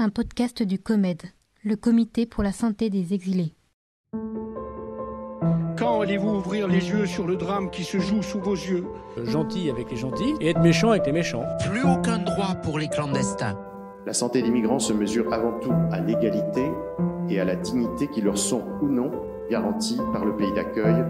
un podcast du COMED, le Comité pour la santé des exilés. Quand allez-vous ouvrir les yeux sur le drame qui se joue sous vos yeux Gentil avec les gentils et être méchant avec les méchants. Plus aucun droit pour les clandestins. La santé des migrants se mesure avant tout à l'égalité et à la dignité qui leur sont ou non garanties par le pays d'accueil.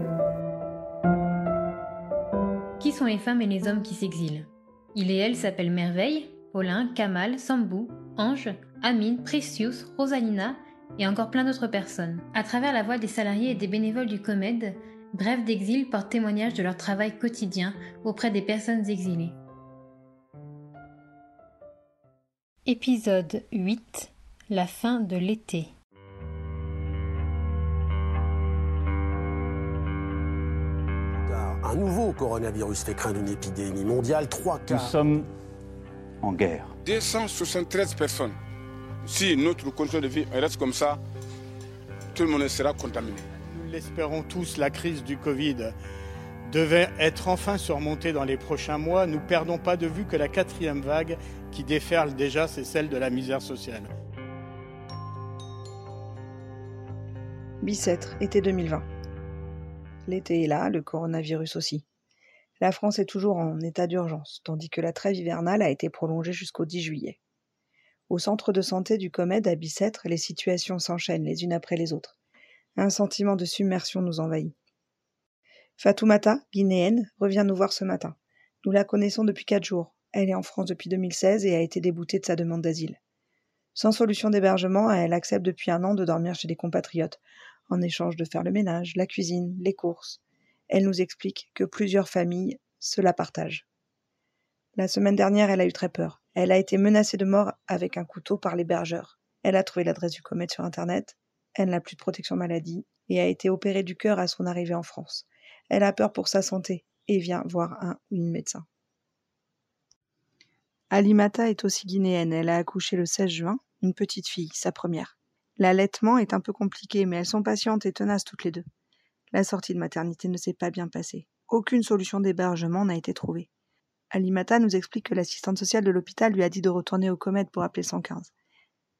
Qui sont les femmes et les hommes qui s'exilent? Il et elle s'appellent Merveille, Paulin, Kamal, Sambou, Ange, Amine, Precious, Rosalina et encore plein d'autres personnes. À travers la voix des salariés et des bénévoles du COMED, Bref d'exil porte témoignage de leur travail quotidien auprès des personnes exilées. Épisode 8 La fin de l'été. Un nouveau coronavirus fait craindre une épidémie mondiale. Trois cas. Nous sommes en guerre. 273 personnes. Si notre condition de vie reste comme ça, tout le monde sera contaminé. Nous l'espérons tous, la crise du Covid devait être enfin surmontée dans les prochains mois. Nous perdons pas de vue que la quatrième vague qui déferle déjà, c'est celle de la misère sociale. Bicêtre, été 2020. L'été est là, le coronavirus aussi. La France est toujours en état d'urgence, tandis que la trêve hivernale a été prolongée jusqu'au 10 juillet. Au centre de santé du COMED à Bicêtre, les situations s'enchaînent les unes après les autres. Un sentiment de submersion nous envahit. Fatoumata, guinéenne, revient nous voir ce matin. Nous la connaissons depuis quatre jours. Elle est en France depuis 2016 et a été déboutée de sa demande d'asile. Sans solution d'hébergement, elle accepte depuis un an de dormir chez des compatriotes, en échange de faire le ménage, la cuisine, les courses. Elle nous explique que plusieurs familles se la partagent. La semaine dernière, elle a eu très peur. Elle a été menacée de mort avec un couteau par l'hébergeur. Elle a trouvé l'adresse du comète sur Internet. Elle n'a plus de protection maladie et a été opérée du cœur à son arrivée en France. Elle a peur pour sa santé et vient voir un ou une médecin. Alimata est aussi guinéenne. Elle a accouché le 16 juin, une petite fille, sa première. L'allaitement est un peu compliqué, mais elles sont patientes et tenaces toutes les deux. La sortie de maternité ne s'est pas bien passée. Aucune solution d'hébergement n'a été trouvée. Alimata nous explique que l'assistante sociale de l'hôpital lui a dit de retourner au comète pour appeler 115.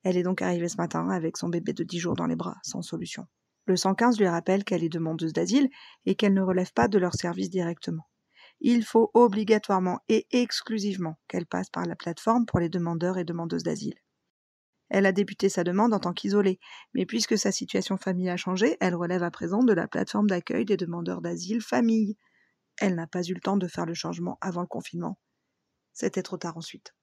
Elle est donc arrivée ce matin avec son bébé de 10 jours dans les bras, sans solution. Le 115 lui rappelle qu'elle est demandeuse d'asile et qu'elle ne relève pas de leur service directement. Il faut obligatoirement et exclusivement qu'elle passe par la plateforme pour les demandeurs et demandeuses d'asile. Elle a débuté sa demande en tant qu'isolée, mais puisque sa situation familiale a changé, elle relève à présent de la plateforme d'accueil des demandeurs d'asile famille. Elle n'a pas eu le temps de faire le changement avant le confinement. C'était trop tard ensuite.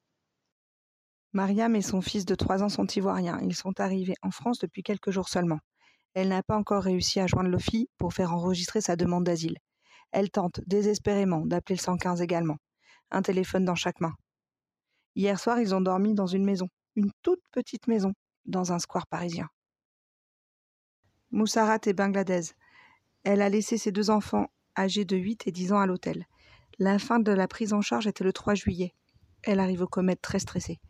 Mariam et son fils de trois ans sont ivoiriens. Ils sont arrivés en France depuis quelques jours seulement. Elle n'a pas encore réussi à joindre l'OFI pour faire enregistrer sa demande d'asile. Elle tente désespérément d'appeler le 115 également, un téléphone dans chaque main. Hier soir, ils ont dormi dans une maison, une toute petite maison, dans un square parisien. Moussarat est bangladaise. Elle a laissé ses deux enfants âgés de 8 et 10 ans à l'hôtel. La fin de la prise en charge était le 3 juillet. Elle arrive au comète très stressée.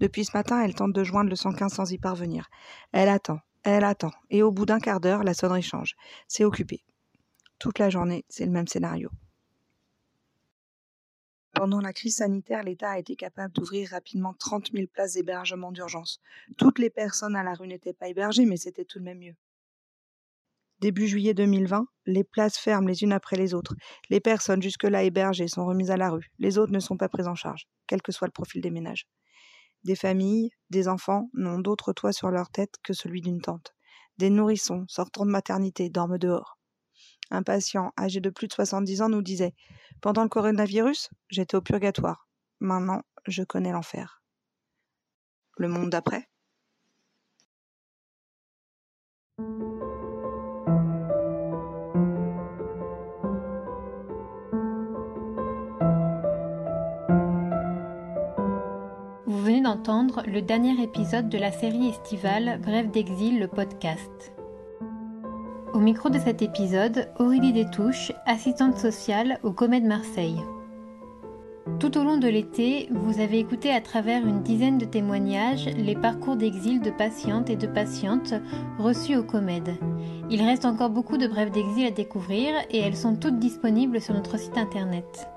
Depuis ce matin, elle tente de joindre le 115 sans y parvenir. Elle attend, elle attend, et au bout d'un quart d'heure, la sonnerie change. C'est occupé. Toute la journée, c'est le même scénario. Pendant la crise sanitaire, l'État a été capable d'ouvrir rapidement 30 000 places d'hébergement d'urgence. Toutes les personnes à la rue n'étaient pas hébergées, mais c'était tout de même mieux. Début juillet 2020, les places ferment les unes après les autres. Les personnes jusque-là hébergées sont remises à la rue. Les autres ne sont pas prises en charge, quel que soit le profil des ménages. Des familles, des enfants n'ont d'autre toit sur leur tête que celui d'une tente. Des nourrissons sortant de maternité dorment dehors. Un patient âgé de plus de 70 ans nous disait Pendant le coronavirus, j'étais au purgatoire. Maintenant, je connais l'enfer. Le monde d'après Vous venez d'entendre le dernier épisode de la série estivale Bref d'exil, le podcast. Au micro de cet épisode, Aurélie Détouche, assistante sociale au Comède Marseille. Tout au long de l'été, vous avez écouté à travers une dizaine de témoignages les parcours d'exil de patientes et de patientes reçus au Comède. Il reste encore beaucoup de brèves d'exil à découvrir et elles sont toutes disponibles sur notre site internet.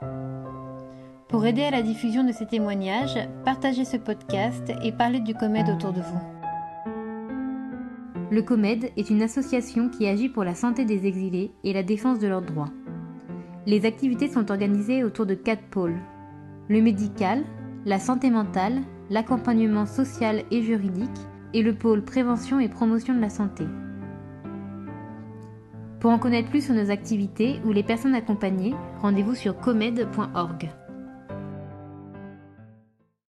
Pour aider à la diffusion de ces témoignages, partagez ce podcast et parlez du COMED autour de vous. Le COMED est une association qui agit pour la santé des exilés et la défense de leurs droits. Les activités sont organisées autour de quatre pôles. Le médical, la santé mentale, l'accompagnement social et juridique et le pôle prévention et promotion de la santé. Pour en connaître plus sur nos activités ou les personnes accompagnées, rendez-vous sur comed.org.